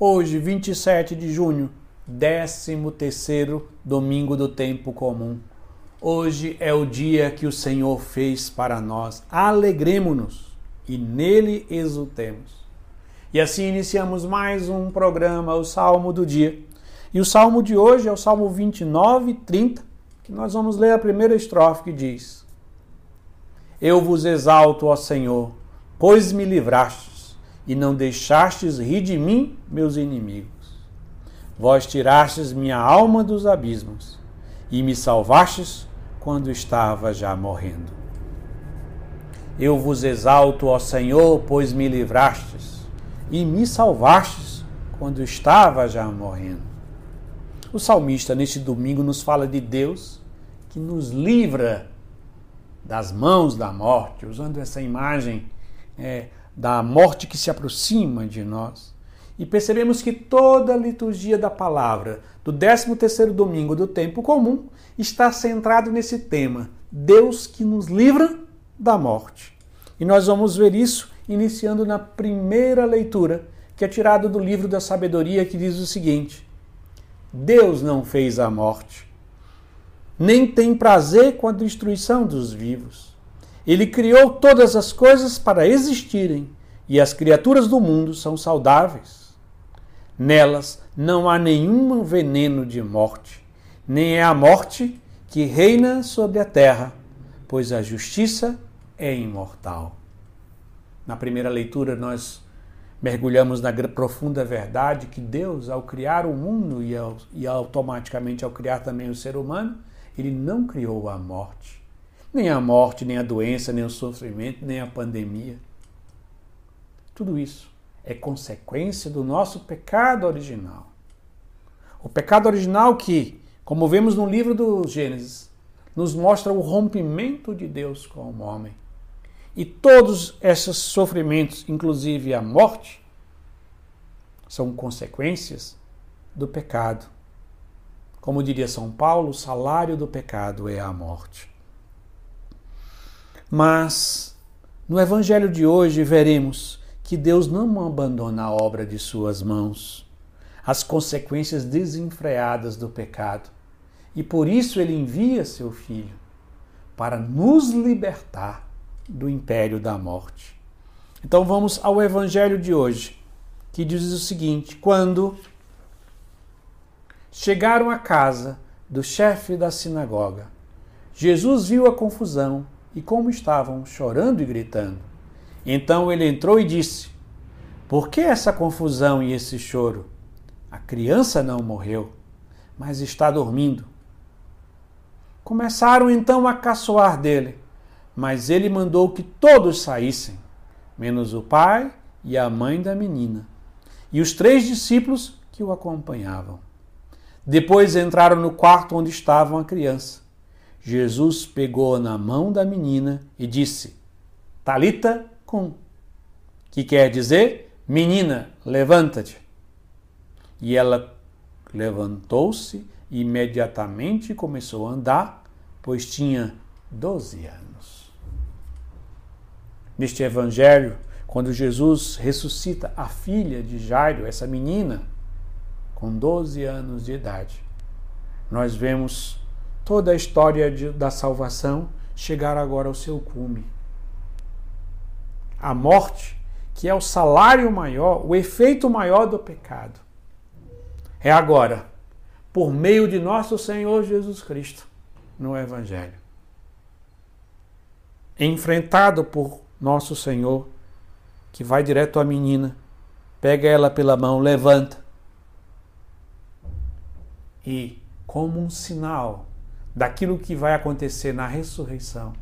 Hoje, 27 de junho, 13 terceiro domingo do tempo comum. Hoje é o dia que o Senhor fez para nós. Alegremos-nos e nele exultemos. E assim iniciamos mais um programa, o Salmo do Dia. E o salmo de hoje é o Salmo 29, 30, que nós vamos ler a primeira estrofe que diz: Eu vos exalto, ó Senhor, pois me livrastes e não deixastes rir de mim, meus inimigos. Vós tirastes minha alma dos abismos e me salvastes quando estava já morrendo. Eu vos exalto, ó Senhor, pois me livrastes e me salvastes quando estava já morrendo. O salmista, neste domingo, nos fala de Deus que nos livra das mãos da morte, usando essa imagem é, da morte que se aproxima de nós. E percebemos que toda a liturgia da palavra, do 13 terceiro domingo do tempo comum, está centrado nesse tema, Deus que nos livra da morte. E nós vamos ver isso iniciando na primeira leitura, que é tirada do livro da sabedoria, que diz o seguinte: Deus não fez a morte, nem tem prazer com a destruição dos vivos. Ele criou todas as coisas para existirem, e as criaturas do mundo são saudáveis. Nelas não há nenhum veneno de morte, nem é a morte que reina sobre a terra, pois a justiça é imortal. Na primeira leitura, nós mergulhamos na profunda verdade que Deus, ao criar o mundo e, ao, e automaticamente ao criar também o ser humano, ele não criou a morte. Nem a morte, nem a doença, nem o sofrimento, nem a pandemia. Tudo isso é consequência do nosso pecado original. O pecado original que, como vemos no livro do Gênesis, nos mostra o rompimento de Deus com o homem e todos esses sofrimentos, inclusive a morte, são consequências do pecado. Como diria São Paulo, o salário do pecado é a morte. Mas no evangelho de hoje veremos que Deus não abandona a obra de suas mãos, as consequências desenfreadas do pecado. E por isso ele envia seu filho para nos libertar do império da morte. Então vamos ao evangelho de hoje, que diz o seguinte: quando chegaram à casa do chefe da sinagoga, Jesus viu a confusão e como estavam chorando e gritando. Então ele entrou e disse: Por que essa confusão e esse choro? A criança não morreu, mas está dormindo. Começaram então a caçoar dele. Mas ele mandou que todos saíssem, menos o pai e a mãe da menina, e os três discípulos que o acompanhavam. Depois entraram no quarto onde estava a criança. Jesus pegou na mão da menina e disse: Talita cum, que quer dizer: Menina, levanta-te. E ela levantou-se e imediatamente começou a andar, pois tinha doze anos neste evangelho, quando Jesus ressuscita a filha de Jairo, essa menina, com 12 anos de idade. Nós vemos toda a história de, da salvação chegar agora ao seu cume. A morte, que é o salário maior, o efeito maior do pecado, é agora, por meio de nosso Senhor Jesus Cristo, no Evangelho. Enfrentado por nosso Senhor, que vai direto à menina, pega ela pela mão, levanta. E, como um sinal daquilo que vai acontecer na ressurreição,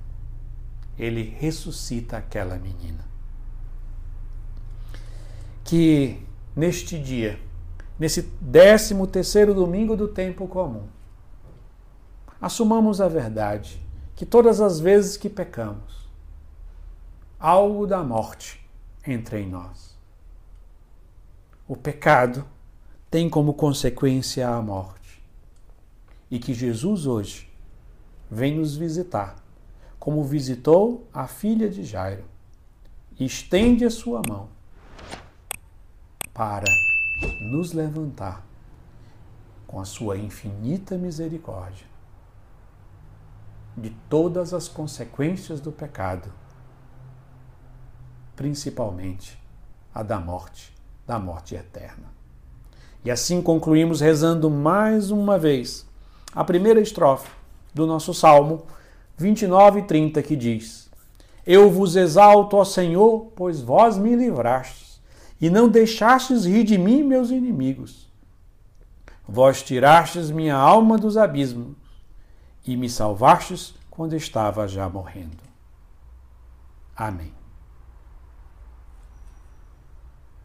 ele ressuscita aquela menina. Que neste dia, nesse décimo terceiro domingo do tempo comum, assumamos a verdade que todas as vezes que pecamos, algo da morte entre em nós. O pecado tem como consequência a morte. E que Jesus hoje vem nos visitar, como visitou a filha de Jairo, estende a sua mão para nos levantar com a sua infinita misericórdia de todas as consequências do pecado, principalmente a da morte, da morte eterna. E assim concluímos rezando mais uma vez a primeira estrofe do nosso Salmo 29 e 30, que diz: Eu vos exalto, ó Senhor, pois vós me livrastes, e não deixastes rir de mim meus inimigos. Vós tirastes minha alma dos abismos e me salvastes quando estava já morrendo. Amém.